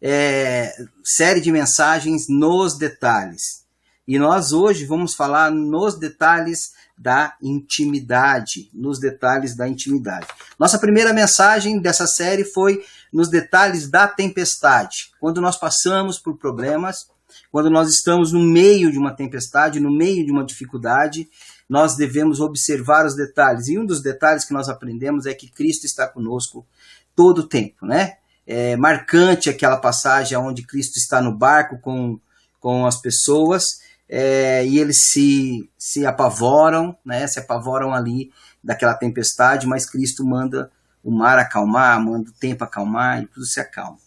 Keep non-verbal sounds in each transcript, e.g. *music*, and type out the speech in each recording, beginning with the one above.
é, série de mensagens nos detalhes. E nós hoje vamos falar nos detalhes da intimidade, nos detalhes da intimidade. Nossa primeira mensagem dessa série foi nos detalhes da tempestade. Quando nós passamos por problemas, quando nós estamos no meio de uma tempestade, no meio de uma dificuldade, nós devemos observar os detalhes. E um dos detalhes que nós aprendemos é que Cristo está conosco todo o tempo, né? É marcante aquela passagem onde Cristo está no barco com, com as pessoas é, e eles se, se apavoram, né? Se apavoram ali daquela tempestade, mas Cristo manda o mar acalmar, manda o tempo acalmar e tudo se acalma.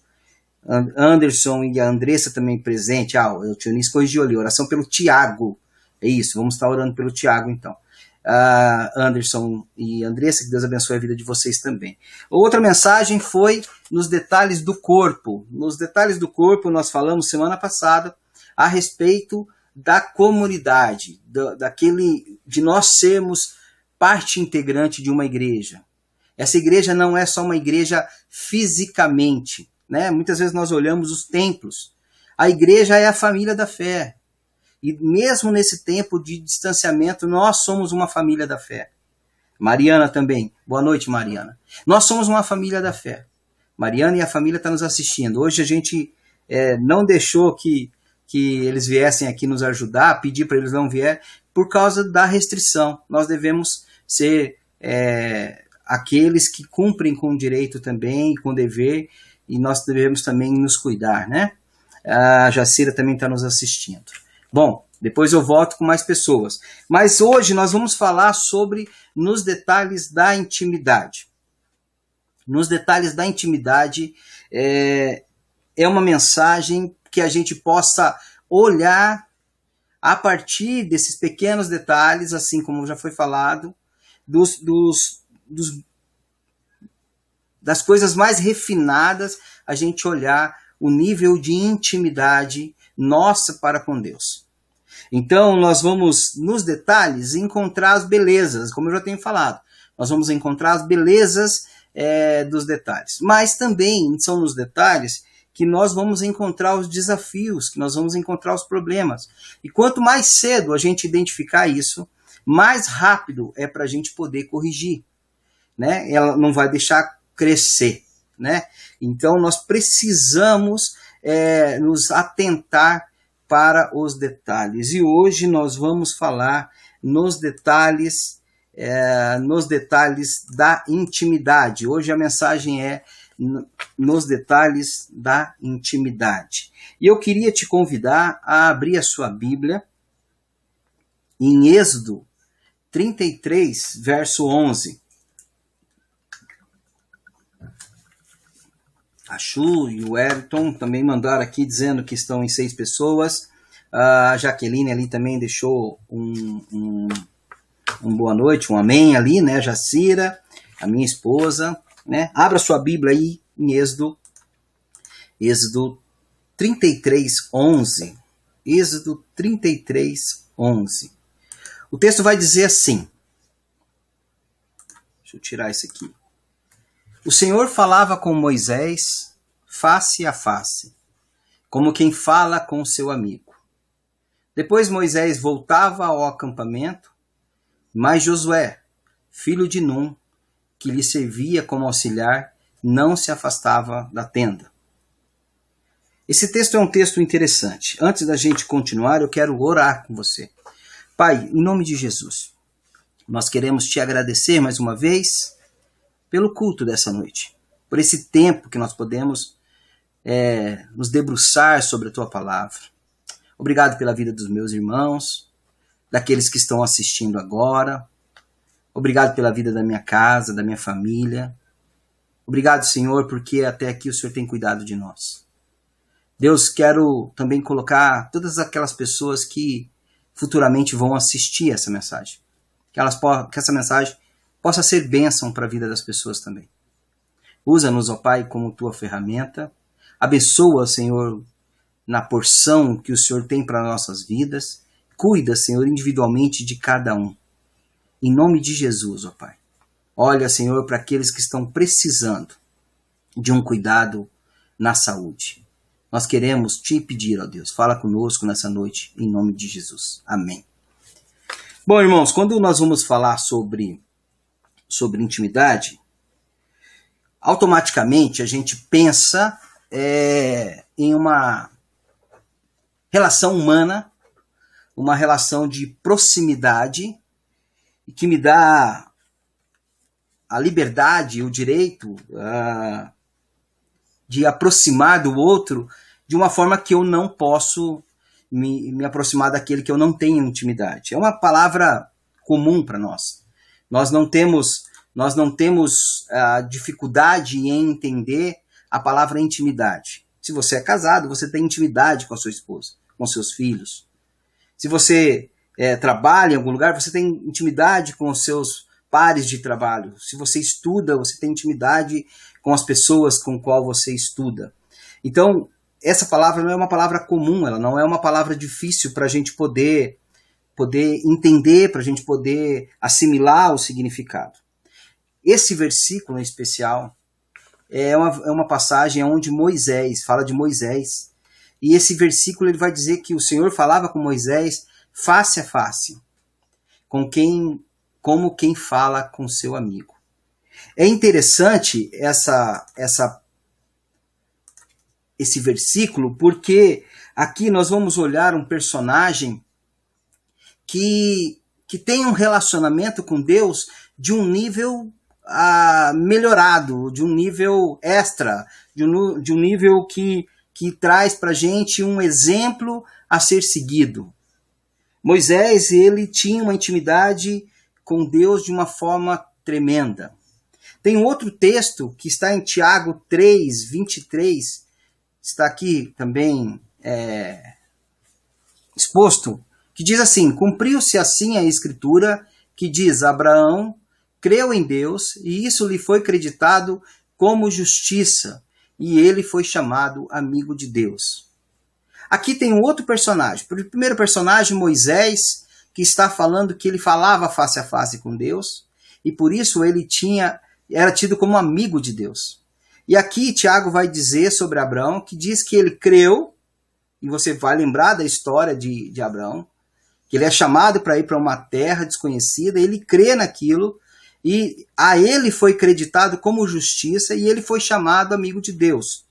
Anderson e a Andressa também presente. Ah, o Tionis corrigiu ali, oração pelo Tiago. É isso, vamos estar orando pelo Tiago então. Anderson e Andressa, que Deus abençoe a vida de vocês também. Outra mensagem foi nos detalhes do corpo. Nos detalhes do corpo, nós falamos semana passada a respeito da comunidade, daquele de nós sermos parte integrante de uma igreja. Essa igreja não é só uma igreja fisicamente, né? Muitas vezes nós olhamos os templos. A igreja é a família da fé. E mesmo nesse tempo de distanciamento, nós somos uma família da fé. Mariana também. Boa noite, Mariana. Nós somos uma família da fé. Mariana e a família estão tá nos assistindo. Hoje a gente é, não deixou que, que eles viessem aqui nos ajudar, pedir para eles não vier, por causa da restrição. Nós devemos ser é, aqueles que cumprem com o direito também, com o dever, e nós devemos também nos cuidar, né? A Jacira também está nos assistindo. Bom, depois eu volto com mais pessoas. Mas hoje nós vamos falar sobre nos detalhes da intimidade. Nos detalhes da intimidade é, é uma mensagem que a gente possa olhar a partir desses pequenos detalhes, assim como já foi falado, dos, dos, dos das coisas mais refinadas, a gente olhar o nível de intimidade nossa para com Deus. Então, nós vamos, nos detalhes, encontrar as belezas, como eu já tenho falado. Nós vamos encontrar as belezas é, dos detalhes. Mas também são nos detalhes que nós vamos encontrar os desafios, que nós vamos encontrar os problemas. E quanto mais cedo a gente identificar isso, mais rápido é para a gente poder corrigir. Né? Ela não vai deixar crescer. Né? Então nós precisamos é, nos atentar para os detalhes. E hoje nós vamos falar nos detalhes, é, nos detalhes da intimidade. Hoje a mensagem é nos detalhes da intimidade. E eu queria te convidar a abrir a sua Bíblia em Êxodo 33, verso 11. A Chu e o Everton também mandaram aqui dizendo que estão em seis pessoas. A Jaqueline ali também deixou um, um, um boa noite, um amém ali, né? Jacira, a minha esposa, né? Abra sua Bíblia aí em Êxodo, Êxodo 33, 11. Êxodo 33, 11. O texto vai dizer assim. Deixa eu tirar isso aqui. O Senhor falava com Moisés face a face, como quem fala com seu amigo. Depois Moisés voltava ao acampamento, mas Josué, filho de Num, que lhe servia como auxiliar, não se afastava da tenda. Esse texto é um texto interessante. Antes da gente continuar, eu quero orar com você. Pai, em nome de Jesus, nós queremos te agradecer mais uma vez pelo culto dessa noite, por esse tempo que nós podemos é, nos debruçar sobre a tua palavra. Obrigado pela vida dos meus irmãos, daqueles que estão assistindo agora. Obrigado pela vida da minha casa, da minha família. Obrigado, Senhor, porque até aqui o Senhor tem cuidado de nós. Deus, quero também colocar todas aquelas pessoas que futuramente vão assistir essa mensagem. Que, elas, que essa mensagem possa ser bênção para a vida das pessoas também. Usa-nos, ó Pai, como tua ferramenta. Abençoa, Senhor, na porção que o Senhor tem para nossas vidas. Cuida, Senhor, individualmente de cada um. Em nome de Jesus, ó Pai. Olha, Senhor, para aqueles que estão precisando de um cuidado na saúde. nós queremos te pedir, ó Deus, fala conosco nessa noite, em nome de Jesus. Amém. Bom, irmãos, quando nós vamos falar sobre, sobre intimidade, automaticamente a gente pensa é, em uma relação humana, uma relação de proximidade, que me dá a liberdade, o direito uh, de aproximar do outro de uma forma que eu não posso me, me aproximar daquele que eu não tenho intimidade. É uma palavra comum para nós. Nós não temos nós não temos uh, dificuldade em entender a palavra intimidade. Se você é casado, você tem intimidade com a sua esposa, com seus filhos. Se você é, trabalha em algum lugar, você tem intimidade com os seus pares de trabalho. Se você estuda, você tem intimidade com as pessoas com qual você estuda. Então, essa palavra não é uma palavra comum, ela não é uma palavra difícil para a gente poder, poder entender, para a gente poder assimilar o significado. Esse versículo em especial é uma, é uma passagem onde Moisés, fala de Moisés, e esse versículo ele vai dizer que o Senhor falava com Moisés face a face, com quem como quem fala com seu amigo. É interessante essa, essa, esse versículo, porque aqui nós vamos olhar um personagem que, que tem um relacionamento com Deus de um nível ah, melhorado, de um nível extra, de um, de um nível que, que traz para gente um exemplo a ser seguido. Moisés ele tinha uma intimidade com Deus de uma forma tremenda. Tem outro texto que está em Tiago 3, 23, está aqui também é, exposto, que diz assim: Cumpriu-se assim a escritura que diz: Abraão creu em Deus e isso lhe foi creditado como justiça, e ele foi chamado amigo de Deus. Aqui tem um outro personagem. O primeiro personagem, Moisés, que está falando que ele falava face a face com Deus e por isso ele tinha era tido como amigo de Deus. E aqui Tiago vai dizer sobre Abraão que diz que ele creu, e você vai lembrar da história de, de Abraão, que ele é chamado para ir para uma terra desconhecida, ele crê naquilo, e a ele foi creditado como justiça, e ele foi chamado amigo de Deus.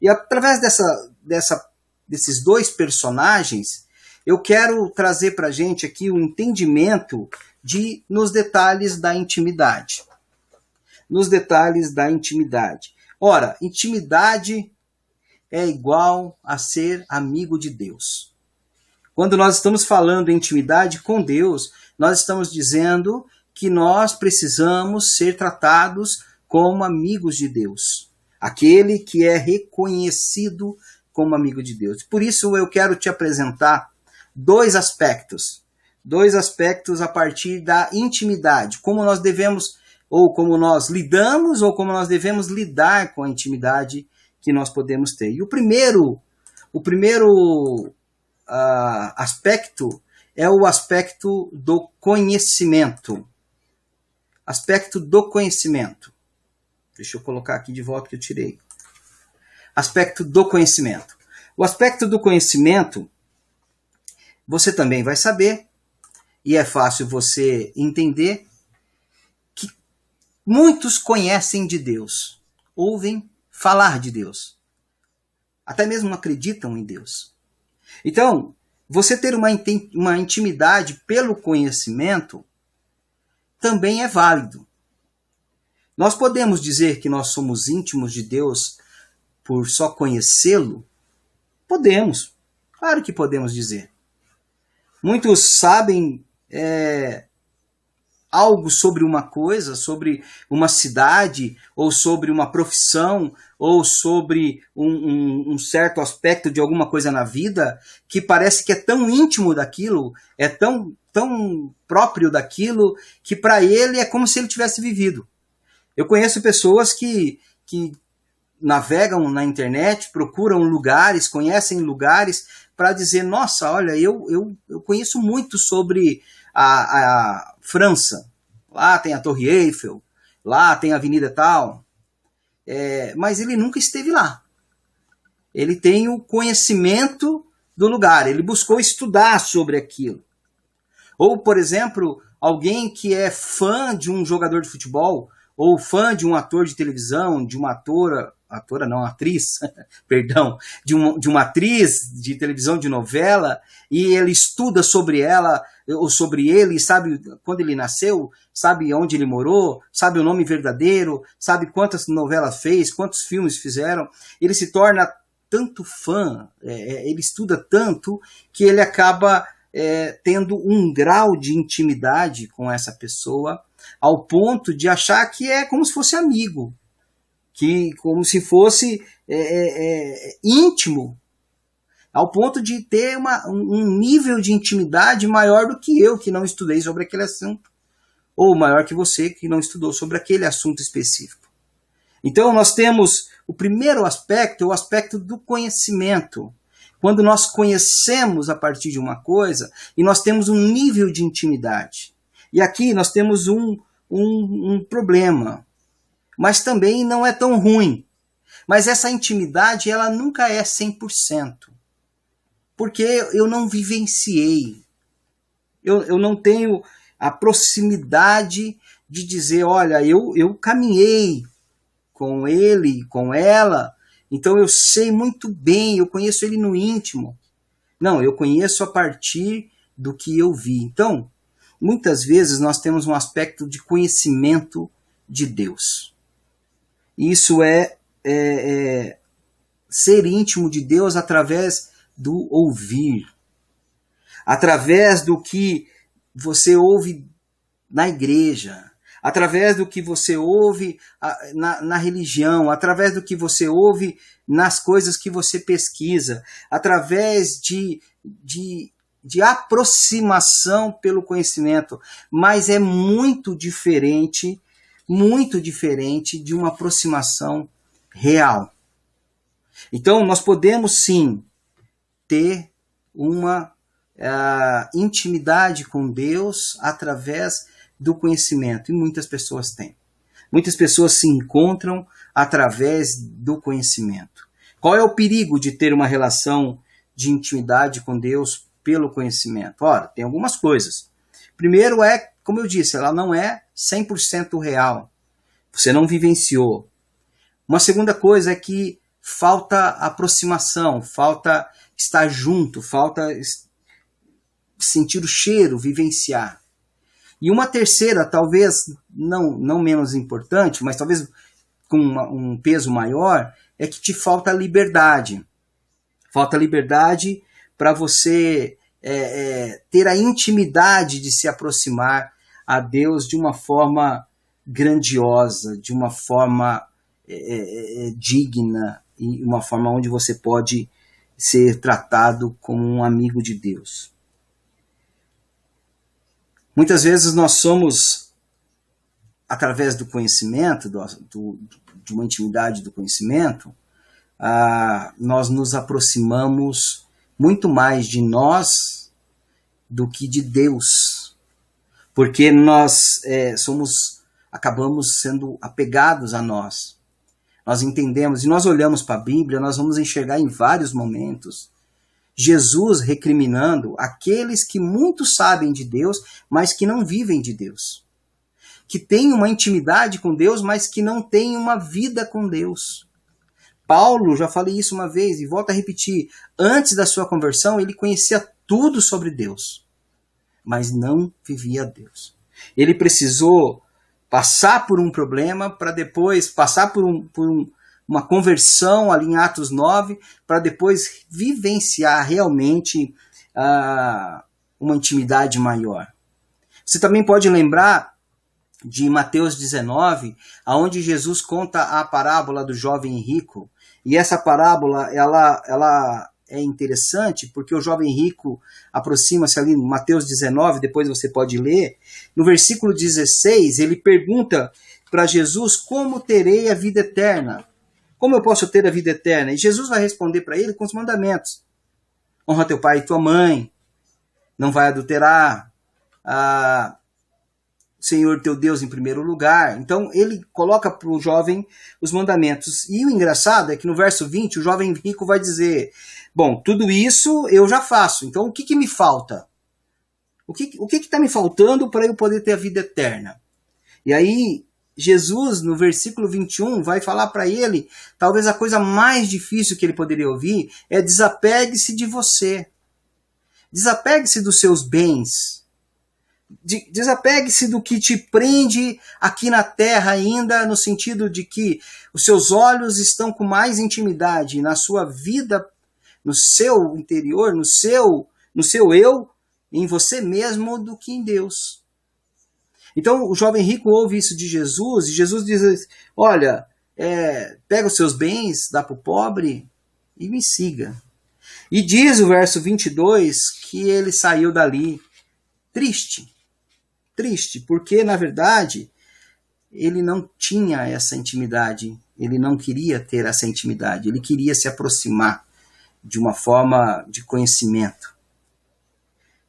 E através dessa, dessa, desses dois personagens, eu quero trazer para a gente aqui o um entendimento de nos detalhes da intimidade. Nos detalhes da intimidade. Ora, intimidade é igual a ser amigo de Deus. Quando nós estamos falando em intimidade com Deus, nós estamos dizendo que nós precisamos ser tratados como amigos de Deus. Aquele que é reconhecido como amigo de Deus. Por isso eu quero te apresentar dois aspectos. Dois aspectos a partir da intimidade. Como nós devemos, ou como nós lidamos, ou como nós devemos lidar com a intimidade que nós podemos ter. E o primeiro, o primeiro uh, aspecto é o aspecto do conhecimento. Aspecto do conhecimento. Deixa eu colocar aqui de volta que eu tirei. Aspecto do conhecimento. O aspecto do conhecimento você também vai saber, e é fácil você entender, que muitos conhecem de Deus, ouvem falar de Deus, até mesmo acreditam em Deus. Então, você ter uma, uma intimidade pelo conhecimento também é válido. Nós podemos dizer que nós somos íntimos de Deus por só conhecê-lo? Podemos, claro que podemos dizer. Muitos sabem é, algo sobre uma coisa, sobre uma cidade, ou sobre uma profissão, ou sobre um, um, um, certo aspecto de alguma coisa na vida, que parece que é tão íntimo daquilo, é tão, tão próprio daquilo, que para ele é como se ele tivesse vivido. Eu conheço pessoas que, que navegam na internet, procuram lugares, conhecem lugares, para dizer, nossa, olha, eu, eu, eu conheço muito sobre a, a França. Lá tem a Torre Eiffel, lá tem a Avenida tal. É, mas ele nunca esteve lá. ele tem o conhecimento do lugar, ele buscou estudar sobre aquilo. Ou, por exemplo, alguém que é fã de um jogador de futebol, ou fã de um ator de televisão, de uma atora, atora não, atriz, *laughs* perdão, de, um, de uma atriz de televisão, de novela, e ele estuda sobre ela, ou sobre ele, sabe quando ele nasceu, sabe onde ele morou, sabe o nome verdadeiro, sabe quantas novelas fez, quantos filmes fizeram, ele se torna tanto fã, é, é ele estuda tanto, que ele acaba é, tendo um grau de intimidade com essa pessoa, ao ponto de achar que é como se fosse amigo, que como se fosse é, é, é íntimo, ao ponto de ter uma, um nível de intimidade maior do que eu, que não estudei sobre aquele assunto, ou maior que você, que não estudou sobre aquele assunto específico. Então, nós temos o primeiro aspecto, o aspecto do conhecimento. Quando nós conhecemos a partir de uma coisa e nós temos um nível de intimidade. E aqui nós temos um, um, um problema, mas também não é tão ruim. Mas essa intimidade, ela nunca é 100%. Porque eu não vivenciei. Eu, eu não tenho a proximidade de dizer, olha, eu, eu caminhei com ele, com ela, então eu sei muito bem, eu conheço ele no íntimo. Não, eu conheço a partir do que eu vi. Então, muitas vezes nós temos um aspecto de conhecimento de Deus. Isso é, é, é ser íntimo de Deus através do ouvir, através do que você ouve na igreja, através do que você ouve na, na, religião, através do que você ouve nas coisas que você pesquisa, através de, de, de aproximação pelo conhecimento. Mas é muito diferente, muito diferente de uma aproximação real. Então, nós podemos sim ter uma uh, intimidade com Deus através do conhecimento, e muitas pessoas têm. Muitas pessoas se encontram através do conhecimento. Qual é o perigo de ter uma relação de intimidade com Deus pelo conhecimento? Ora, tem algumas coisas. Primeiro é, como eu disse, ela não é 100% real. Você não vivenciou. Uma segunda coisa é que falta aproximação, falta estar junto, falta sentir o cheiro, vivenciar. E uma terceira, talvez não, não menos importante, mas talvez com uma, um peso maior, é que te falta liberdade. Falta liberdade para você é, é, ter a intimidade de se aproximar a Deus de uma forma grandiosa, de uma forma é, é, é digna e uma forma onde você pode ser tratado como um amigo de Deus. Muitas vezes nós somos, através do conhecimento, do, do, de uma intimidade do conhecimento, ah, nós nos aproximamos muito mais de nós do que de Deus, porque nós é, somos, acabamos sendo apegados a nós. Nós entendemos e nós olhamos para a Bíblia, nós vamos enxergar em vários momentos Jesus recriminando aqueles que muito sabem de Deus, mas que não vivem de Deus. Que têm uma intimidade com Deus, mas que não têm uma vida com Deus. Paulo, já falei isso uma vez e volto a repetir, antes da sua conversão, ele conhecia tudo sobre Deus, mas não vivia Deus. Ele precisou passar por um problema para depois passar por um, por um, uma conversão ali em Atos 9, para depois vivenciar realmente uh, uma intimidade maior. Você também pode lembrar de Mateus 19, aonde Jesus conta a parábola do jovem rico. E essa parábola, ela, ela é interessante porque o jovem rico aproxima-se ali, Mateus 19, depois você pode ler. No versículo 16, ele pergunta para Jesus como terei a vida eterna. Como eu posso ter a vida eterna? E Jesus vai responder para ele com os mandamentos: honra teu pai e tua mãe, não vai adulterar, ah, Senhor teu Deus em primeiro lugar. Então ele coloca para o jovem os mandamentos. E o engraçado é que no verso 20 o jovem rico vai dizer: Bom, tudo isso eu já faço, então o que, que me falta? O que o está me faltando para eu poder ter a vida eterna? E aí Jesus, no versículo 21, vai falar para ele, talvez a coisa mais difícil que ele poderia ouvir é desapegue-se de você. Desapegue-se dos seus bens. Desapegue-se do que te prende aqui na terra ainda, no sentido de que os seus olhos estão com mais intimidade na sua vida, no seu interior, no seu, no seu eu, em você mesmo, do que em Deus. Então o jovem rico ouve isso de Jesus e Jesus diz: Olha, é, pega os seus bens, dá para o pobre e me siga. E diz o verso 22 que ele saiu dali triste. Triste, porque na verdade ele não tinha essa intimidade, ele não queria ter essa intimidade, ele queria se aproximar de uma forma de conhecimento.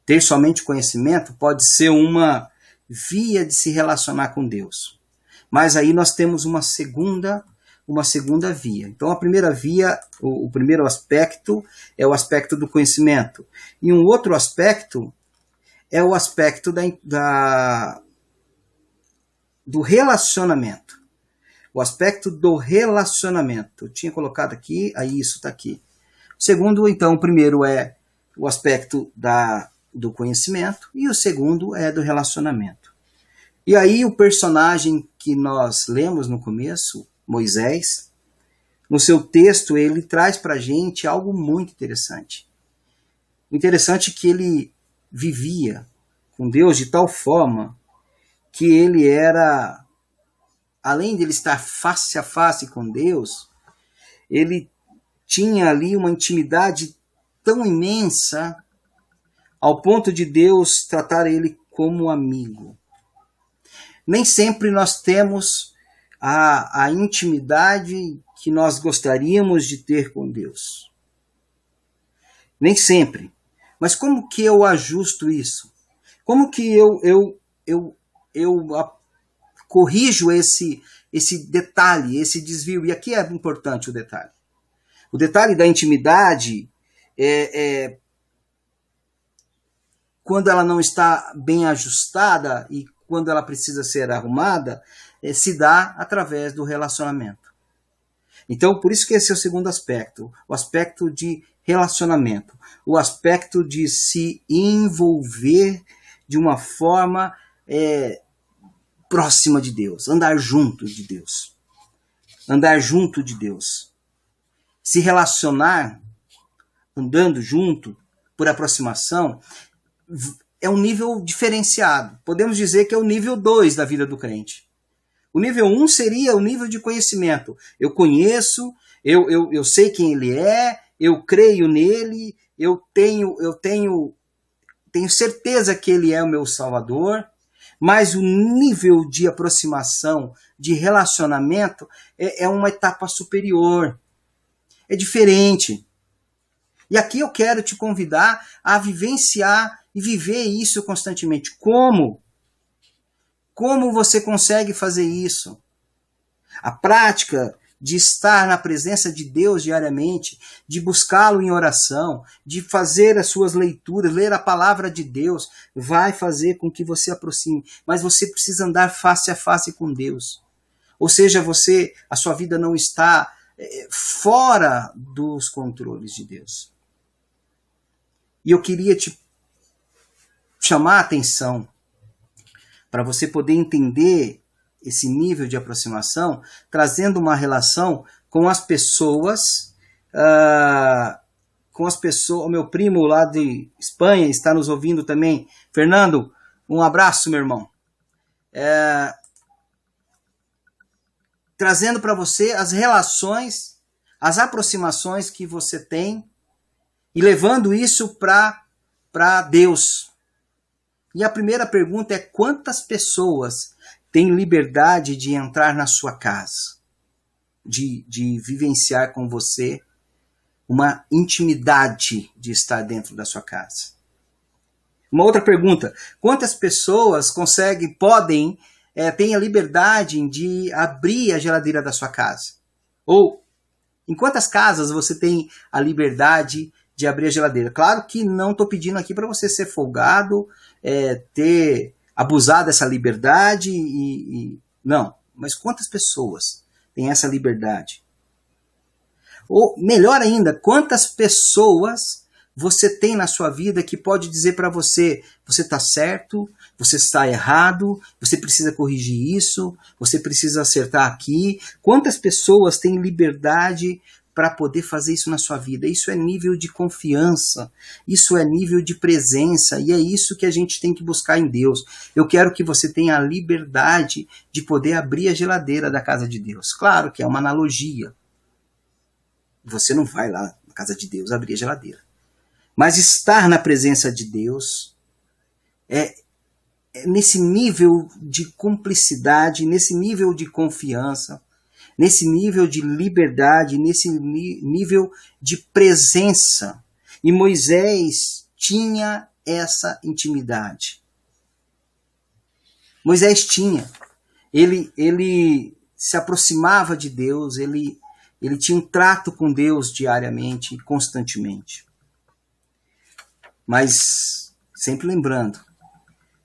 Ter somente conhecimento pode ser uma via de se relacionar com Deus. Mas aí nós temos uma segunda uma segunda via. Então a primeira via, o, o primeiro aspecto é o aspecto do conhecimento. E um outro aspecto é o aspecto da, da do relacionamento. O aspecto do relacionamento. Eu tinha colocado aqui, aí isso está aqui. Segundo, então, o primeiro é o aspecto da, do conhecimento e o segundo é do relacionamento. E aí o personagem que nós lemos no começo, Moisés, no seu texto ele traz para gente algo muito interessante. Interessante é que ele vivia com Deus de tal forma que ele era, além de ele estar face a face com Deus, ele tinha ali uma intimidade tão imensa ao ponto de Deus tratar ele como amigo nem sempre nós temos a, a intimidade que nós gostaríamos de ter com Deus. Nem sempre. Mas como que eu ajusto isso? Como que eu, eu, eu, eu a, corrijo esse, esse detalhe, esse desvio? E aqui é importante o detalhe. O detalhe da intimidade é, é quando ela não está bem ajustada e quando ela precisa ser arrumada, eh, se dá através do relacionamento. Então, por isso que esse é o segundo aspecto, o aspecto de relacionamento, o aspecto de se envolver de uma forma é, próxima de Deus, andar junto de Deus, andar junto de Deus, se relacionar, andando junto por aproximação, é um nível diferenciado. Podemos dizer que é o nível 2 da vida do crente. O nível 1 um seria o nível de conhecimento. Eu conheço, eu, eu, eu sei quem ele é, eu creio nele, eu tenho, eu tenho, tenho certeza que ele é o meu Salvador. Mas o nível de aproximação, de relacionamento, é, é uma etapa superior. É diferente. E aqui eu quero te convidar a vivenciar e viver isso constantemente. Como? Como você consegue fazer isso? A prática de estar na presença de Deus diariamente, de buscá-lo em oração, de fazer as suas leituras, ler a palavra de Deus, vai fazer com que você aproxime. Mas você precisa andar face a face com Deus. Ou seja, você, a sua vida não está fora dos controles de Deus. E eu queria te chamar a atenção para você poder entender esse nível de aproximação, trazendo uma relação com as pessoas, uh, com as pessoas. O meu primo lá de Espanha está nos ouvindo também. Fernando, um abraço, meu irmão. É, trazendo para você as relações, as aproximações que você tem e levando isso para Deus, e a primeira pergunta é: quantas pessoas têm liberdade de entrar na sua casa, de, de vivenciar com você uma intimidade de estar dentro da sua casa? Uma outra pergunta: quantas pessoas conseguem, podem, é, têm a liberdade de abrir a geladeira da sua casa? Ou em quantas casas você tem a liberdade de abrir a geladeira? Claro que não estou pedindo aqui para você ser folgado, é, ter abusado dessa liberdade e, e não. Mas quantas pessoas têm essa liberdade? Ou melhor ainda, quantas pessoas você tem na sua vida que pode dizer para você: você está certo, você está errado, você precisa corrigir isso, você precisa acertar aqui. Quantas pessoas têm liberdade para poder fazer isso na sua vida? Isso é nível de confiança, isso é nível de presença e é isso que a gente tem que buscar em Deus. Eu quero que você tenha a liberdade de poder abrir a geladeira da casa de Deus. Claro que é uma analogia. Você não vai lá na casa de Deus abrir a geladeira. Mas estar na presença de Deus é, nesse nível de cumplicidade, nesse nível de confiança, nesse nível de liberdade, nesse nível de presença. E Moisés tinha essa intimidade. Moisés tinha. Ele, ele se aproximava de Deus, ele, ele tinha um trato com Deus diariamente, constantemente. Mas, sempre lembrando,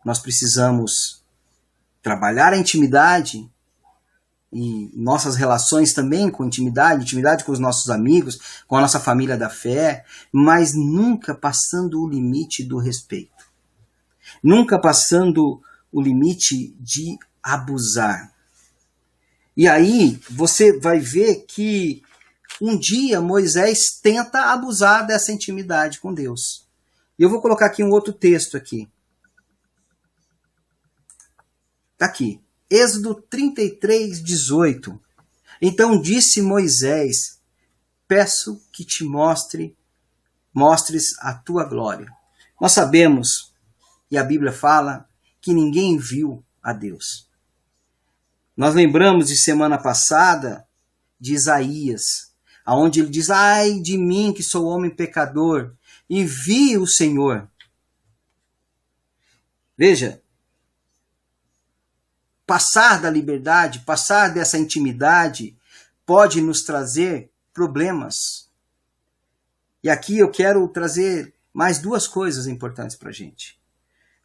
nós precisamos trabalhar a intimidade e nossas relações também com intimidade, intimidade com os nossos amigos, com a nossa família da fé, mas nunca passando o limite do respeito. Nunca passando o limite de abusar. E aí você vai ver que um dia Moisés tenta abusar dessa intimidade com Deus. E eu vou colocar aqui um outro texto aqui. Está aqui. Êxodo 33, 18. Então disse Moisés: Peço que te mostre, mostres a tua glória. Nós sabemos, e a Bíblia fala, que ninguém viu a Deus. Nós lembramos de semana passada de Isaías, aonde ele diz: Ai de mim que sou homem pecador, e vi o Senhor. Veja, passar da liberdade, passar dessa intimidade, pode nos trazer problemas. E aqui eu quero trazer mais duas coisas importantes para a gente.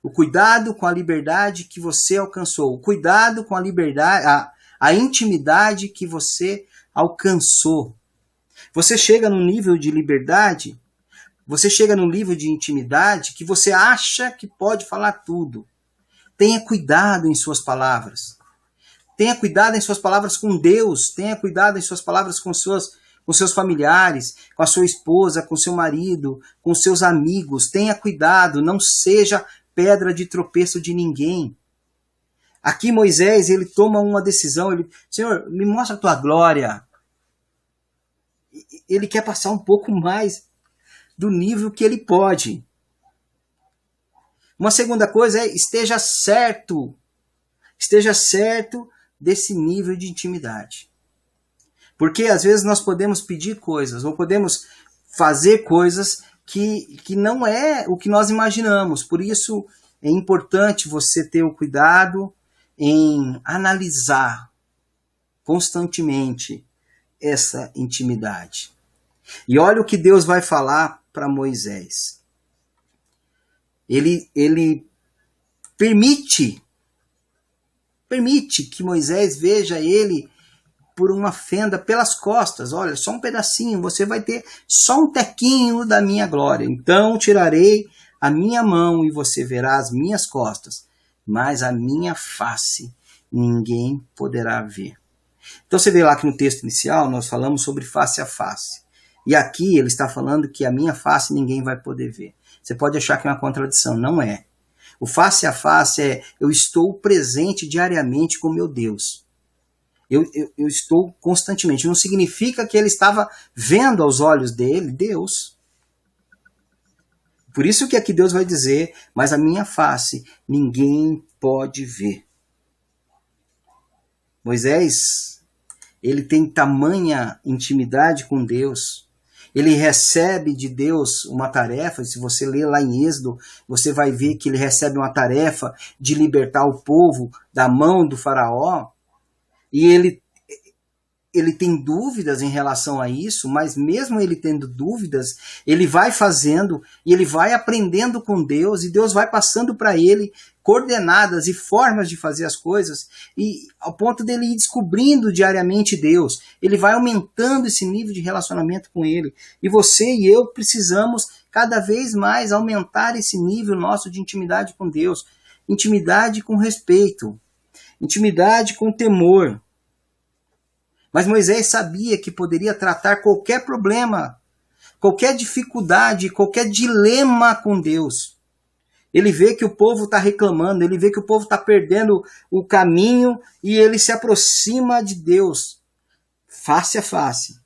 O cuidado com a liberdade que você alcançou, o cuidado com a liberdade, a, a intimidade que você alcançou. Você chega no nível de liberdade você chega num nível de intimidade que você acha que pode falar tudo. Tenha cuidado em suas palavras. Tenha cuidado em suas palavras com Deus. Tenha cuidado em suas palavras com seus, com seus familiares, com a sua esposa, com seu marido, com seus amigos. Tenha cuidado. Não seja pedra de tropeço de ninguém. Aqui Moisés ele toma uma decisão. Ele, Senhor, me mostra a tua glória. Ele quer passar um pouco mais do nível que ele pode. Uma segunda coisa é esteja certo. Esteja certo desse nível de intimidade. Porque às vezes nós podemos pedir coisas ou podemos fazer coisas que, que não é o que nós imaginamos. Por isso é importante você ter o cuidado em analisar constantemente essa intimidade. E olha o que Deus vai falar para Moisés. Ele, ele permite, permite que Moisés veja ele por uma fenda pelas costas. Olha, só um pedacinho, você vai ter só um tequinho da minha glória. Então tirarei a minha mão e você verá as minhas costas, mas a minha face ninguém poderá ver. Então você vê lá que no texto inicial nós falamos sobre face a face. E aqui ele está falando que a minha face ninguém vai poder ver. Você pode achar que é uma contradição, não é. O face a face é eu estou presente diariamente com meu Deus. Eu, eu, eu, estou constantemente. Não significa que ele estava vendo aos olhos dele Deus. Por isso que aqui Deus vai dizer, mas a minha face ninguém pode ver. Moisés, ele tem tamanha intimidade com Deus ele recebe de Deus uma tarefa. Se você ler lá em Êxodo, você vai ver que ele recebe uma tarefa de libertar o povo da mão do Faraó. E ele ele tem dúvidas em relação a isso, mas mesmo ele tendo dúvidas, ele vai fazendo e ele vai aprendendo com Deus e Deus vai passando para ele coordenadas e formas de fazer as coisas e ao ponto dele ir descobrindo diariamente Deus, ele vai aumentando esse nível de relacionamento com ele. E você e eu precisamos cada vez mais aumentar esse nível nosso de intimidade com Deus, intimidade com respeito, intimidade com temor mas Moisés sabia que poderia tratar qualquer problema, qualquer dificuldade, qualquer dilema com Deus. Ele vê que o povo está reclamando, ele vê que o povo está perdendo o caminho e ele se aproxima de Deus, face a face.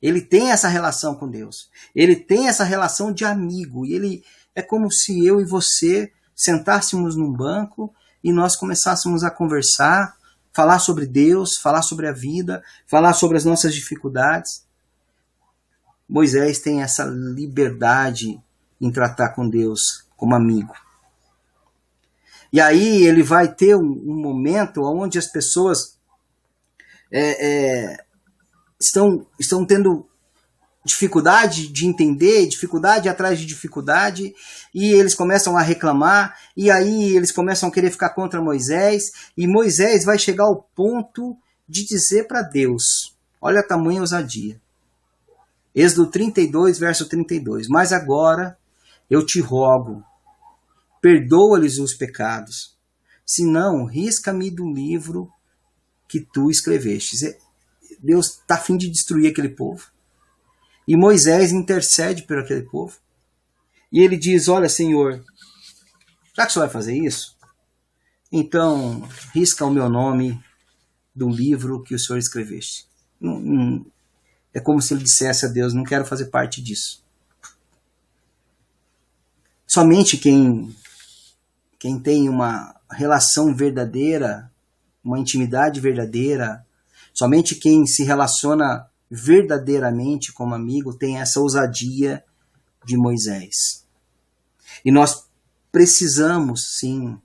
Ele tem essa relação com Deus. Ele tem essa relação de amigo. E ele é como se eu e você sentássemos num banco e nós começássemos a conversar falar sobre Deus, falar sobre a vida, falar sobre as nossas dificuldades. Moisés tem essa liberdade em tratar com Deus como amigo. E aí ele vai ter um, um momento onde as pessoas é, é, estão, estão tendo dificuldade de entender, dificuldade atrás de dificuldade, e eles começam a reclamar, e aí eles começam a querer ficar contra Moisés, e Moisés vai chegar ao ponto de dizer para Deus: olha a tamanha ousadia. Êxodo 32, verso 32. Mas agora eu te rogo, perdoa-lhes os pecados, senão risca-me do livro que tu escreveste. Deus está a fim de destruir aquele povo. E Moisés intercede por aquele povo. E ele diz: Olha, Senhor, já que você vai fazer isso, então risca o meu nome do livro que o Senhor escreveste. é como se ele dissesse a Deus: Não quero fazer parte disso. Somente quem, quem tem uma relação verdadeira, uma intimidade verdadeira, somente quem se relaciona verdadeiramente como amigo tem essa ousadia de Moisés. E nós precisamos sim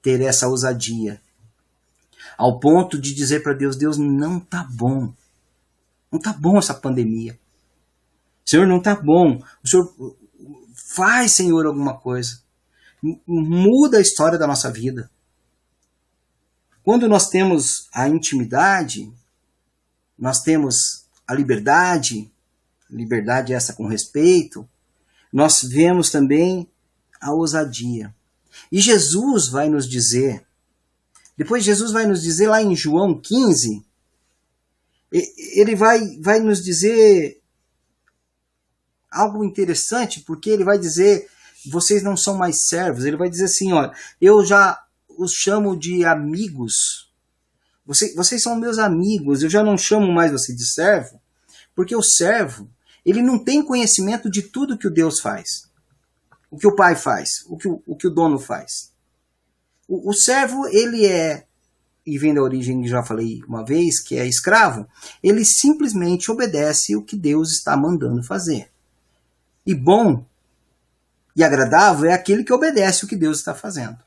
ter essa ousadia, ao ponto de dizer para Deus: Deus, não tá bom, não tá bom essa pandemia. Senhor, não tá bom. O Senhor faz, Senhor, alguma coisa. Muda a história da nossa vida. Quando nós temos a intimidade, nós temos a liberdade, liberdade essa com respeito, nós vemos também a ousadia. E Jesus vai nos dizer, depois Jesus vai nos dizer lá em João 15, ele vai, vai nos dizer algo interessante, porque ele vai dizer: vocês não são mais servos. Ele vai dizer assim: olha, eu já os chamo de amigos você, vocês são meus amigos, eu já não chamo mais você de servo, porque o servo, ele não tem conhecimento de tudo que o Deus faz. O que o pai faz, o que o, o, que o dono faz. O, o servo, ele é, e vem da origem que já falei uma vez, que é escravo, ele simplesmente obedece o que Deus está mandando fazer. E bom e agradável é aquele que obedece o que Deus está fazendo,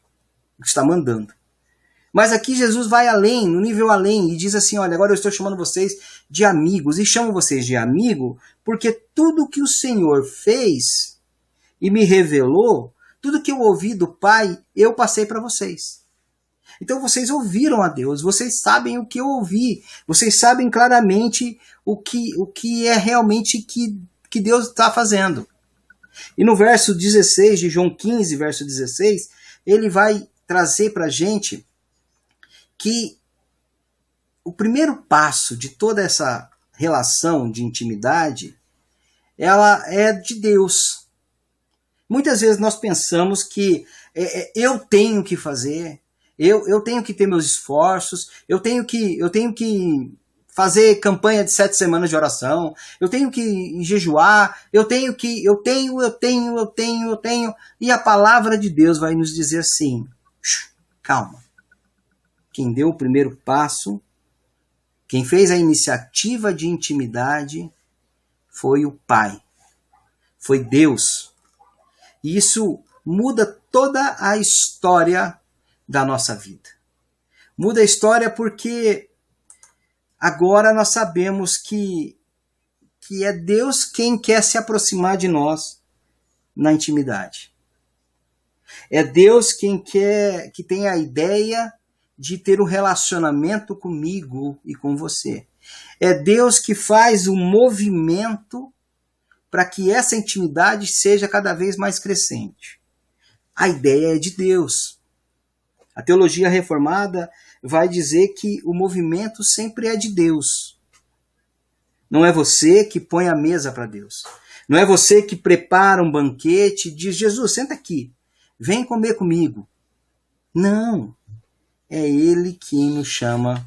o que está mandando. Mas aqui Jesus vai além, no nível além, e diz assim: Olha, agora eu estou chamando vocês de amigos, e chamo vocês de amigo, porque tudo que o Senhor fez e me revelou, tudo que eu ouvi do Pai, eu passei para vocês. Então vocês ouviram a Deus, vocês sabem o que eu ouvi, vocês sabem claramente o que, o que é realmente que, que Deus está fazendo. E no verso 16 de João 15, verso 16, ele vai trazer para a gente que o primeiro passo de toda essa relação de intimidade ela é de Deus. Muitas vezes nós pensamos que é, é, eu tenho que fazer, eu, eu tenho que ter meus esforços, eu tenho que, eu tenho que fazer campanha de sete semanas de oração, eu tenho que jejuar, eu tenho que, eu tenho, eu tenho, eu tenho, eu tenho, e a palavra de Deus vai nos dizer assim: calma, quem deu o primeiro passo, quem fez a iniciativa de intimidade, foi o Pai, foi Deus. E isso muda toda a história da nossa vida. Muda a história porque agora nós sabemos que, que é Deus quem quer se aproximar de nós na intimidade. É Deus quem quer que tem a ideia de ter um relacionamento comigo e com você. É Deus que faz o movimento para que essa intimidade seja cada vez mais crescente. A ideia é de Deus. A teologia reformada vai dizer que o movimento sempre é de Deus. Não é você que põe a mesa para Deus. Não é você que prepara um banquete e diz: Jesus, senta aqui, vem comer comigo. Não. É Ele quem nos chama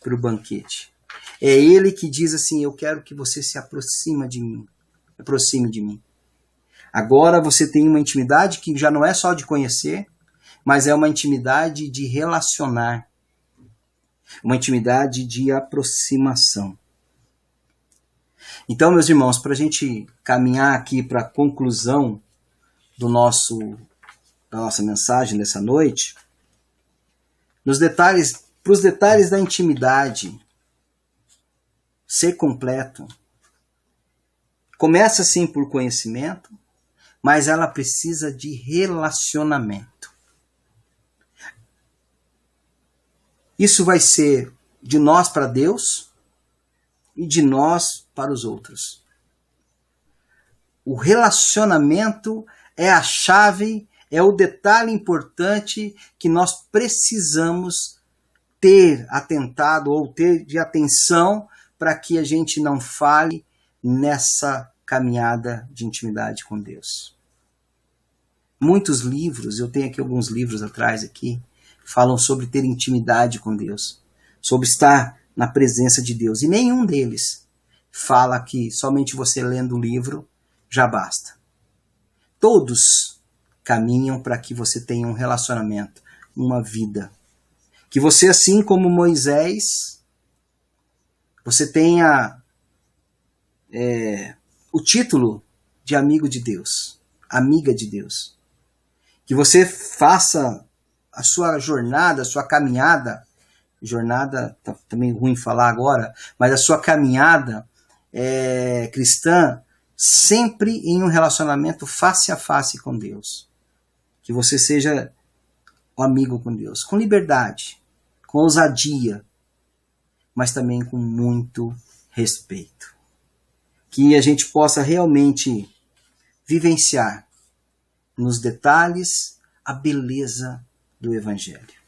para o banquete. É Ele que diz assim: Eu quero que você se aproxima de mim. Aproxime de mim. Agora você tem uma intimidade que já não é só de conhecer, mas é uma intimidade de relacionar, uma intimidade de aproximação. Então, meus irmãos, para a gente caminhar aqui para a conclusão do nosso da nossa mensagem dessa noite, nos detalhes, para os detalhes da intimidade ser completo, começa sim por conhecimento, mas ela precisa de relacionamento. Isso vai ser de nós para Deus e de nós para os outros. O relacionamento é a chave, é o detalhe importante que nós precisamos ter atentado ou ter de atenção para que a gente não fale nessa caminhada de intimidade com Deus. Muitos livros, eu tenho aqui alguns livros atrás aqui, falam sobre ter intimidade com Deus, sobre estar na presença de Deus. E nenhum deles fala que somente você lendo o livro já basta. Todos caminham para que você tenha um relacionamento, uma vida. Que você, assim como Moisés, você tenha é, o título de amigo de Deus, amiga de Deus. Que você faça a sua jornada, a sua caminhada, jornada, tá também ruim falar agora, mas a sua caminhada é, cristã sempre em um relacionamento face a face com Deus. Que você seja amigo com Deus, com liberdade, com ousadia, mas também com muito respeito que a gente possa realmente vivenciar nos detalhes a beleza do Evangelho.